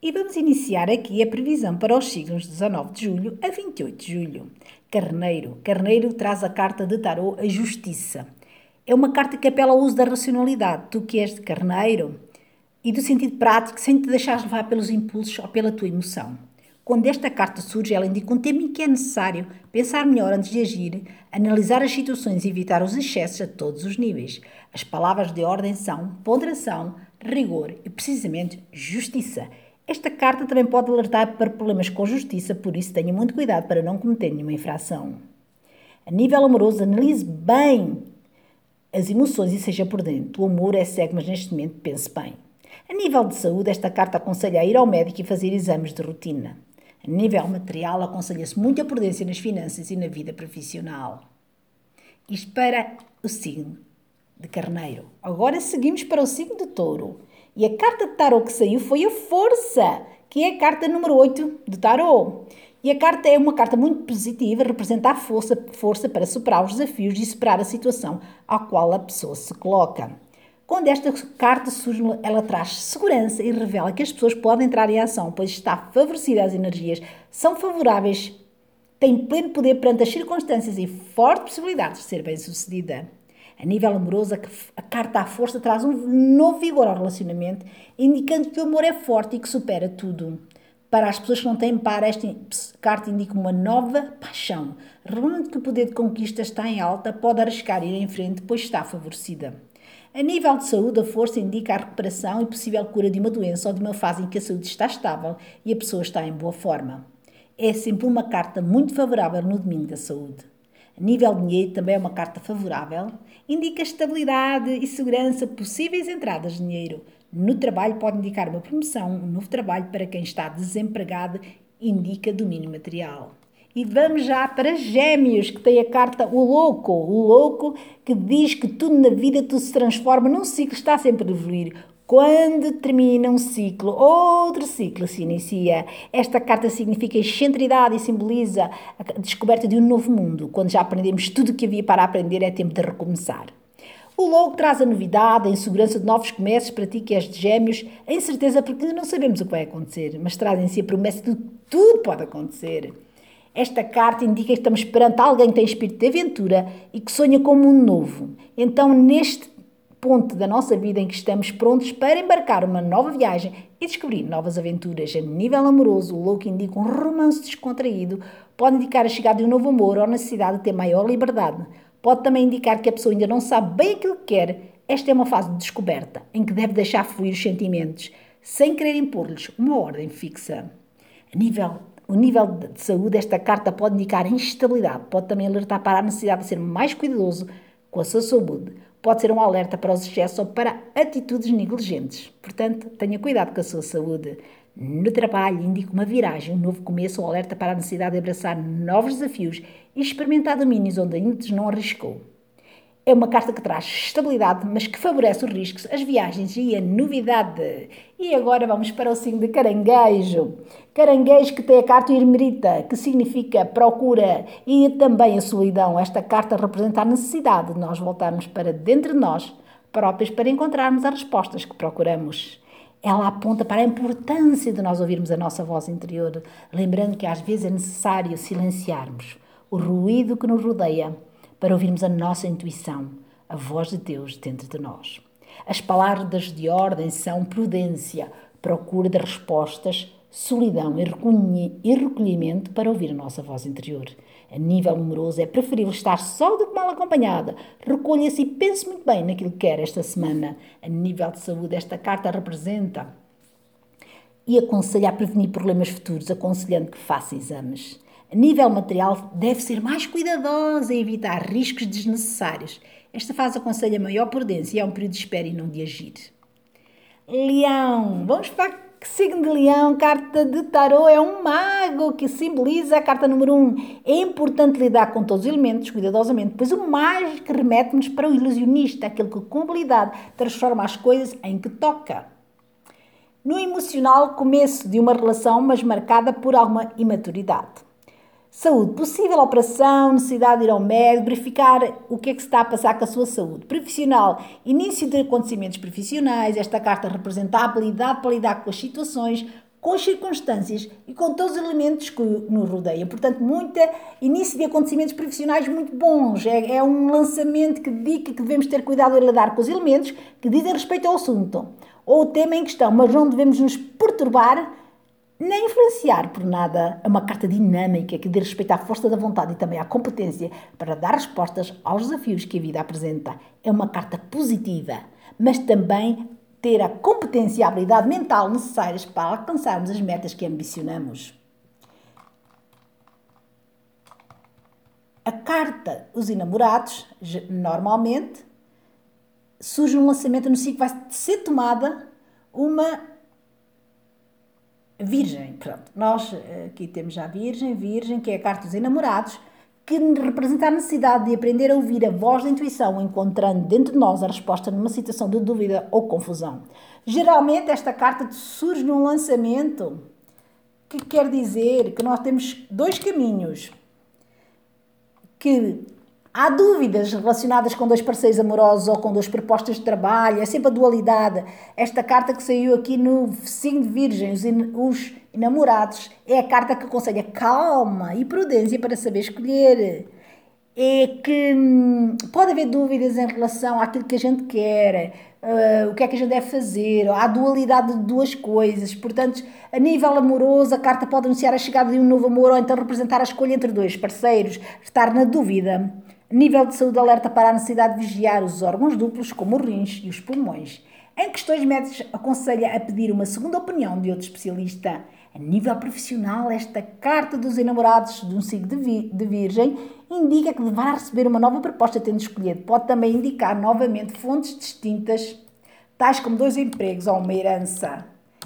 E vamos iniciar aqui a previsão para os signos de 19 de julho a 28 de julho. Carneiro. Carneiro traz a carta de tarô a justiça. É uma carta que apela ao uso da racionalidade. Tu que és de carneiro e do sentido prático, sem te deixares levar pelos impulsos ou pela tua emoção. Quando esta carta surge, ela indica um tempo em que é necessário pensar melhor antes de agir, analisar as situações e evitar os excessos a todos os níveis. As palavras de ordem são ponderação, rigor e, precisamente, justiça. Esta carta também pode alertar para problemas com justiça, por isso tenha muito cuidado para não cometer nenhuma infração. A nível amoroso, analise bem as emoções e seja prudente. O amor é cego, mas neste momento pense bem. A nível de saúde, esta carta aconselha a ir ao médico e fazer exames de rotina. A nível material, aconselha-se muita prudência nas finanças e na vida profissional. Isto para o signo de Carneiro. Agora seguimos para o signo de Touro. E a carta de tarô que saiu foi a força, que é a carta número 8 de tarô. E a carta é uma carta muito positiva, representa a força, força para superar os desafios e superar a situação à qual a pessoa se coloca. Quando esta carta surge, ela traz segurança e revela que as pessoas podem entrar em ação, pois está favorecida, as energias são favoráveis, tem pleno poder perante as circunstâncias e forte possibilidade de ser bem-sucedida. A nível amoroso, a carta à força traz um novo vigor ao relacionamento, indicando que o amor é forte e que supera tudo. Para as pessoas que não têm par, esta carta indica uma nova paixão. Revelando que o poder de conquista está em alta, pode arriscar ir em frente, pois está favorecida. A nível de saúde, a força indica a recuperação e possível cura de uma doença ou de uma fase em que a saúde está estável e a pessoa está em boa forma. É sempre uma carta muito favorável no domingo da saúde. A nível de dinheiro, também é uma carta favorável, indica estabilidade e segurança, possíveis entradas de dinheiro. No trabalho, pode indicar uma promoção, um novo trabalho para quem está desempregado, indica domínio material. E vamos já para Gêmeos, que tem a carta O Louco. O Louco que diz que tudo na vida tudo se transforma num ciclo, está sempre a evoluir. Quando termina um ciclo, outro ciclo se inicia. Esta carta significa excentridade e simboliza a descoberta de um novo mundo. Quando já aprendemos tudo o que havia para aprender, é tempo de recomeçar. O logo traz a novidade, a insegurança de novos começos para ti que és de gêmeos, a incerteza porque não sabemos o que vai acontecer, mas traz em si a promessa de que tudo pode acontecer. Esta carta indica que estamos perante alguém que tem espírito de aventura e que sonha com um mundo novo. Então, neste ponto da nossa vida em que estamos prontos para embarcar uma nova viagem e descobrir novas aventuras a nível amoroso, o louco indica um romance descontraído, pode indicar a chegada de um novo amor ou a necessidade de ter maior liberdade. Pode também indicar que a pessoa ainda não sabe bem aquilo que quer. Esta é uma fase de descoberta, em que deve deixar fluir os sentimentos, sem querer impor-lhes uma ordem fixa. A nível o nível de saúde, esta carta pode indicar instabilidade, pode também alertar para a necessidade de ser mais cuidadoso com a sua saúde, pode ser um alerta para os excessos ou para atitudes negligentes. Portanto, tenha cuidado com a sua saúde. No trabalho, indica uma viragem, um novo começo ou alerta para a necessidade de abraçar novos desafios e experimentar domínios onde ainda não arriscou. É uma carta que traz estabilidade, mas que favorece os riscos, as viagens e a novidade. E agora vamos para o signo de caranguejo. Caranguejo que tem a carta ermerita, que significa procura e também a solidão. Esta carta representa a necessidade de nós voltarmos para dentro de nós próprios para encontrarmos as respostas que procuramos. Ela aponta para a importância de nós ouvirmos a nossa voz interior, lembrando que às vezes é necessário silenciarmos o ruído que nos rodeia para ouvirmos a nossa intuição, a voz de Deus dentro de nós. As palavras de ordem são prudência, procura de respostas, solidão e recolhimento para ouvir a nossa voz interior. A nível numeroso, é preferível estar só do que mal acompanhada. Recolha-se e pense muito bem naquilo que quer esta semana. A nível de saúde, esta carta representa e aconselha a prevenir problemas futuros, aconselhando que faça exames. A nível material, deve ser mais cuidadosa em evitar riscos desnecessários. Esta fase aconselha maior prudência e é um período de espera e não de agir. Leão, vamos para que signo de leão, carta de tarô, é um mago que simboliza a carta número 1. Um. É importante lidar com todos os elementos cuidadosamente, pois o mágico remete-nos para o ilusionista, aquele que com habilidade transforma as coisas em que toca. No emocional, começo de uma relação, mas marcada por alguma imaturidade. Saúde, possível operação, necessidade de ir ao médico, verificar o que é que se está a passar com a sua saúde. Profissional, início de acontecimentos profissionais. Esta carta representa a habilidade para lidar com as situações, com as circunstâncias e com todos os elementos que nos rodeiam. Portanto, muito início de acontecimentos profissionais muito bons. É, é um lançamento que indica que devemos ter cuidado em lidar com os elementos que dizem respeito ao assunto ou o tema em questão, mas não devemos nos perturbar nem influenciar por nada. É uma carta dinâmica que diz respeito à força da vontade e também à competência para dar respostas aos desafios que a vida apresenta. É uma carta positiva, mas também ter a competência e a habilidade mental necessárias para alcançarmos as metas que ambicionamos. A carta Os Enamorados, normalmente, surge um lançamento no que vai ser tomada uma Virgem. Pronto, nós eh, aqui temos já Virgem, Virgem, que é a carta dos enamorados, que representa a necessidade de aprender a ouvir a voz da intuição, encontrando dentro de nós a resposta numa situação de dúvida ou confusão. Geralmente, esta carta surge num lançamento que quer dizer que nós temos dois caminhos. Que há dúvidas relacionadas com dois parceiros amorosos ou com duas propostas de trabalho, é sempre a dualidade. Esta carta que saiu aqui no signo de Virgem, os, os namorados, é a carta que aconselha calma e prudência para saber escolher. É que hum, pode haver dúvidas em relação àquilo que a gente quer, uh, o que é que a gente deve fazer, há dualidade de duas coisas. Portanto, a nível amoroso, a carta pode anunciar a chegada de um novo amor ou então representar a escolha entre dois parceiros, estar na dúvida. Nível de saúde, alerta para a necessidade de vigiar os órgãos duplos, como os rins e os pulmões. Em questões médicas, aconselha a pedir uma segunda opinião de outro especialista. A nível profissional, esta carta dos enamorados de um signo de, vi de Virgem indica que deverá receber uma nova proposta tendo escolhido. Pode também indicar novamente fontes distintas, tais como dois empregos ou uma herança.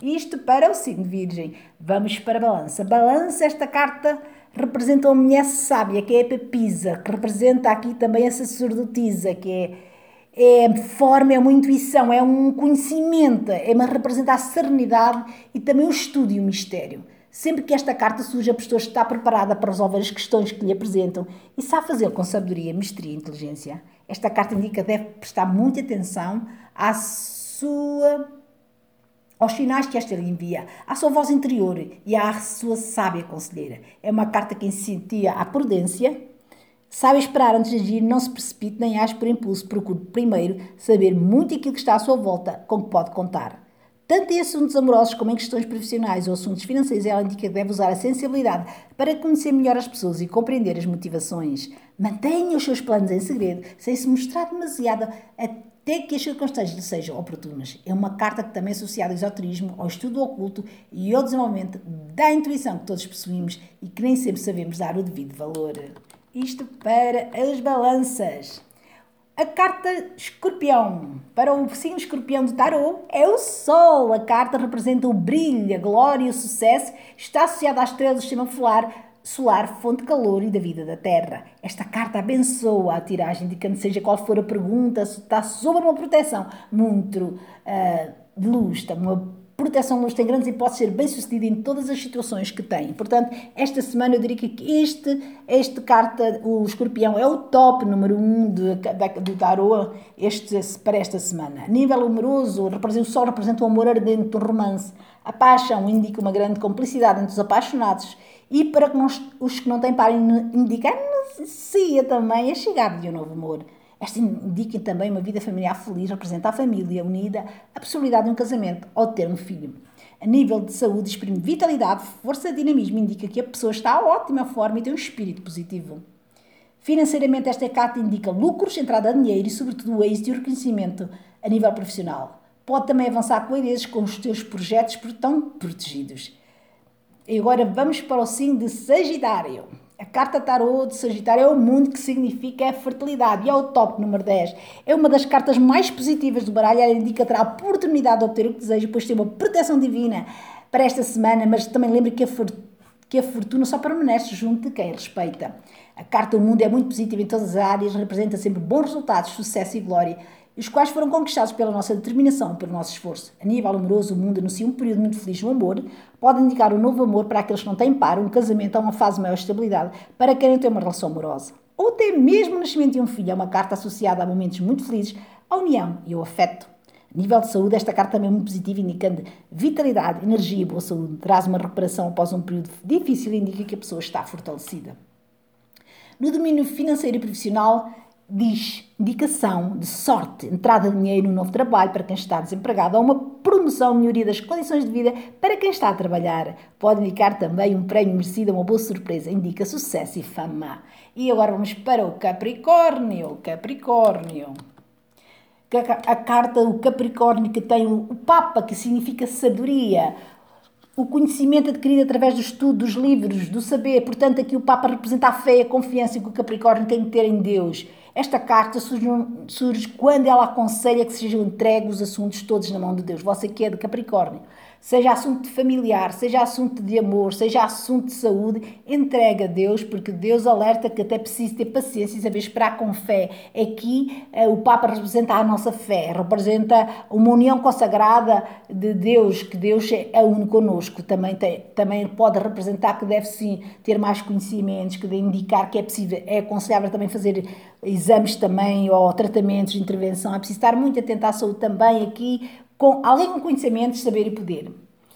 Isto para o signo Virgem. Vamos para a balança. Balança, esta carta representa uma mulher sábia, que é a Pepisa, que representa aqui também a sacerdotisa, que é é forma, é uma intuição, é um conhecimento, é uma representa a serenidade e também o estudo e o mistério. Sempre que esta carta surge, a pessoa está preparada para resolver as questões que lhe apresentam e sabe fazê-lo com sabedoria, mestria e inteligência. Esta carta indica que deve prestar muita atenção à sua, aos sinais que esta lhe envia, à sua voz interior e à sua sábia conselheira. É uma carta que incentia a prudência, Sabe esperar antes de agir, não se precipite nem age por impulso. Procure primeiro saber muito aquilo que está à sua volta, com que pode contar. Tanto em assuntos amorosos como em questões profissionais ou assuntos financeiros, ela indica que deve usar a sensibilidade para conhecer melhor as pessoas e compreender as motivações. Mantenha os seus planos em segredo, sem se mostrar demasiado até que as circunstâncias lhe sejam oportunas. É uma carta que também é associada ao esoterismo, ao estudo oculto e ao desenvolvimento da intuição que todos possuímos e que nem sempre sabemos dar o devido valor. Isto para as balanças. A carta escorpião. Para o signo escorpião do tarô é o Sol. A carta representa o brilho, a glória e o sucesso. Está associada à estrela do sistema solar, solar, fonte de calor e da vida da Terra. Esta carta abençoa a tiragem, indicando seja qual for a pergunta, está sob uma proteção muito uh, de luz, uma proteção luz tem grandes hipóteses de ser bem sucedida em todas as situações que tem. Portanto, esta semana eu diria que este, este carta, o escorpião, é o top número um de, de, do tarô este, para esta semana. A nível amoroso, o sol representa o amor ardente do romance. A paixão indica uma grande complicidade entre os apaixonados e para que os que não têm par indica a também a chegada de um novo amor. Esta indica também uma vida familiar feliz, representa a família unida, a possibilidade de um casamento ou de ter um filho. A nível de saúde, exprime vitalidade, força dinamismo, indica que a pessoa está a ótima forma e tem um espírito positivo. Financeiramente, esta carta indica lucros, entrada de dinheiro e, sobretudo, o êxito e o reconhecimento a nível profissional. Pode também avançar com ideias com os seus projetos tão protegidos. E agora vamos para o signo de Sagitário. A carta tarô de Sagitário é o mundo que significa a fertilidade e é o top número 10. É uma das cartas mais positivas do baralho. Ela indica terá a oportunidade de obter o que deseja, pois tem uma proteção divina para esta semana, mas também lembre que a, que a fortuna só permanece junto de quem respeita. A carta do mundo é muito positiva em todas as áreas, representa sempre bons resultados, sucesso e glória os quais foram conquistados pela nossa determinação, pelo nosso esforço. A nível amoroso, o mundo anuncia um período muito feliz no amor, pode indicar um novo amor para aqueles que não têm par, um casamento ou uma fase de maior estabilidade, para quem ter uma relação amorosa. Ou até mesmo o nascimento de um filho é uma carta associada a momentos muito felizes, a união e o afeto. A nível de saúde, esta carta também é muito positiva, indicando vitalidade, energia e boa saúde. Traz uma recuperação após um período difícil e indica que a pessoa está fortalecida. No domínio financeiro e profissional, diz indicação de sorte, entrada de dinheiro no novo trabalho para quem está desempregado, ou uma promoção, melhoria das condições de vida para quem está a trabalhar. Pode indicar também um prémio merecido, uma boa surpresa, indica sucesso e fama. E agora vamos para o Capricórnio. Capricórnio. A carta do Capricórnio que tem o Papa, que significa sabedoria, o conhecimento adquirido através do estudo dos livros, do saber. Portanto, aqui o Papa representa a fé a confiança que o Capricórnio tem que ter em Deus. Esta carta surge, surge quando ela aconselha que sejam entregues os assuntos todos na mão de Deus. Você que é de Capricórnio seja assunto familiar, seja assunto de amor, seja assunto de saúde, entrega a Deus, porque Deus alerta que até precisa ter paciência e saber esperar com fé. Aqui eh, o Papa representa a nossa fé, representa uma união consagrada de Deus, que Deus é uno conosco. Também, tem, também pode representar que deve sim ter mais conhecimentos, que deve indicar que é possível, é aconselhável também fazer exames também ou tratamentos intervenção. É preciso estar muito atento à saúde também aqui, com, além de conhecimento, saber e poder.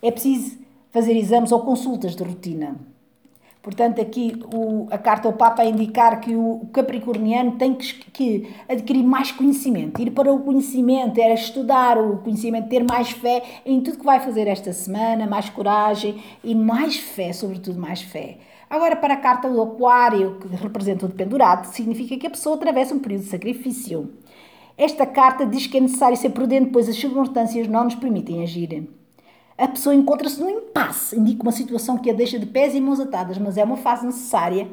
É preciso fazer exames ou consultas de rotina. Portanto, aqui o, a carta ao Papa a indicar que o, capricorniano tem que, que, adquirir mais conhecimento, ir para o conhecimento, é estudar o conhecimento, ter mais fé em tudo que vai fazer esta semana, mais coragem e mais fé, sobretudo mais fé. Agora, para a carta do Aquário, que representa o dependurado, significa que a pessoa atravessa um período de sacrifício. Esta carta diz que é necessário ser prudente, pois as circunstâncias não nos permitem agir. A pessoa encontra-se num impasse, indica uma situação que a deixa de pés e mãos atadas, mas é uma fase necessária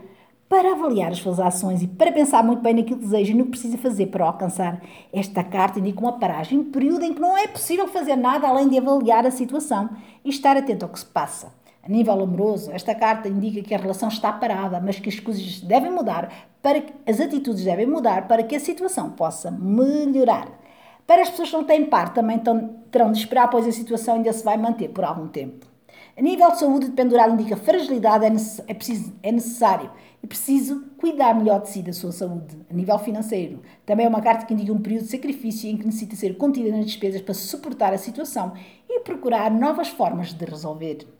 para avaliar as suas ações e para pensar muito bem naquilo que deseja e no que precisa fazer para alcançar. Esta carta indica uma paragem, um período em que não é possível fazer nada além de avaliar a situação e estar atento ao que se passa. A nível amoroso, esta carta indica que a relação está parada, mas que as coisas devem mudar, para que as atitudes devem mudar para que a situação possa melhorar. Para as pessoas que não têm par, também terão de esperar, pois a situação ainda se vai manter por algum tempo. A nível de saúde, pendurado indica fragilidade, é, é, preciso, é necessário e preciso cuidar melhor de si, da sua saúde. A nível financeiro, também é uma carta que indica um período de sacrifício em que necessita ser contida nas despesas para suportar a situação e procurar novas formas de resolver.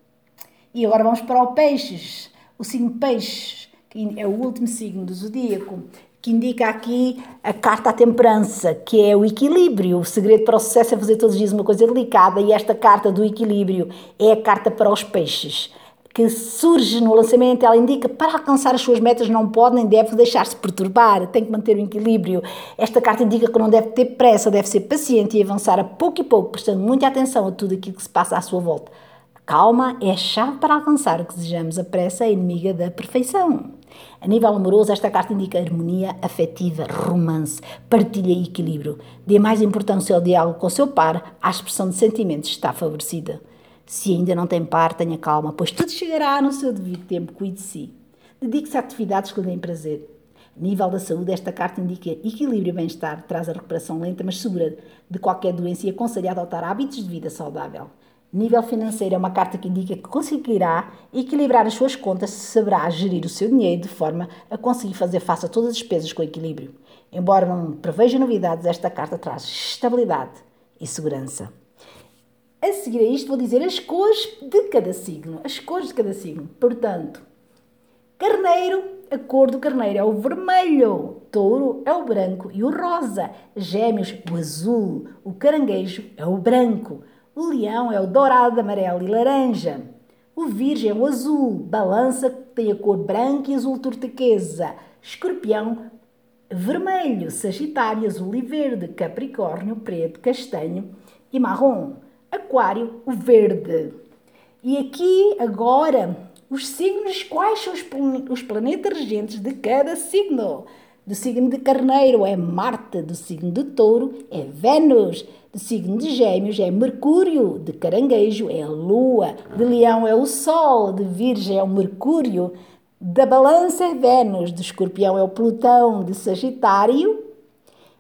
E agora vamos para o peixes. O signo peixes, que é o último signo do zodíaco, que indica aqui a carta à temperança, que é o equilíbrio. O segredo para o sucesso é fazer todos os dias uma coisa delicada, e esta carta do equilíbrio é a carta para os peixes, que surge no lançamento. Ela indica para alcançar as suas metas não pode nem deve deixar-se perturbar, tem que manter o equilíbrio. Esta carta indica que não deve ter pressa, deve ser paciente e avançar a pouco e pouco, prestando muita atenção a tudo aquilo que se passa à sua volta. Calma é a chave para alcançar o que desejamos. A pressa é inimiga da perfeição. A nível amoroso, esta carta indica harmonia afetiva, romance, partilha e equilíbrio. Dê mais importância ao diálogo com o seu par, a expressão de sentimentos está favorecida. Se ainda não tem par, tenha calma, pois tudo chegará no seu devido tempo. Cuide de si. Dedique-se a atividades que lhe deem prazer. A nível da saúde, esta carta indica equilíbrio e bem-estar, traz a recuperação lenta, mas segura de qualquer doença e aconselha a adotar hábitos de vida saudável. Nível financeiro é uma carta que indica que conseguirá equilibrar as suas contas, saberá gerir o seu dinheiro de forma a conseguir fazer face a todas as despesas com equilíbrio. Embora não preveja novidades, esta carta traz estabilidade e segurança. A seguir a isto vou dizer as cores de cada signo, as cores de cada signo. Portanto, Carneiro, a cor do carneiro é o vermelho, touro é o branco e o rosa, gêmeos, o azul, o caranguejo é o branco. O leão é o dourado, amarelo e laranja. O virgem é o azul. Balança tem a cor branca e azul turquesa. Escorpião, vermelho. Sagitário, azul e verde. Capricórnio, preto, castanho e marrom. Aquário, o verde. E aqui, agora, os signos, quais são os planetas regentes de cada signo? Do signo de Carneiro é Marte, do signo de Touro é Vênus, do signo de Gêmeos é Mercúrio, de Caranguejo é Lua, de Leão é o Sol, de Virgem é o Mercúrio, da Balança é Vênus, de Escorpião é o Plutão, de Sagitário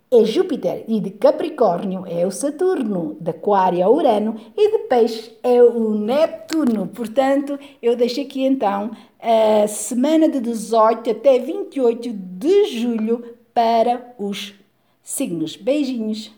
é Júpiter e de Capricórnio é o Saturno, de Aquário é o Urano e de Peixe é o Neptuno. Portanto, eu deixo aqui então a semana de 18 até 28 de julho para os signos. Beijinhos!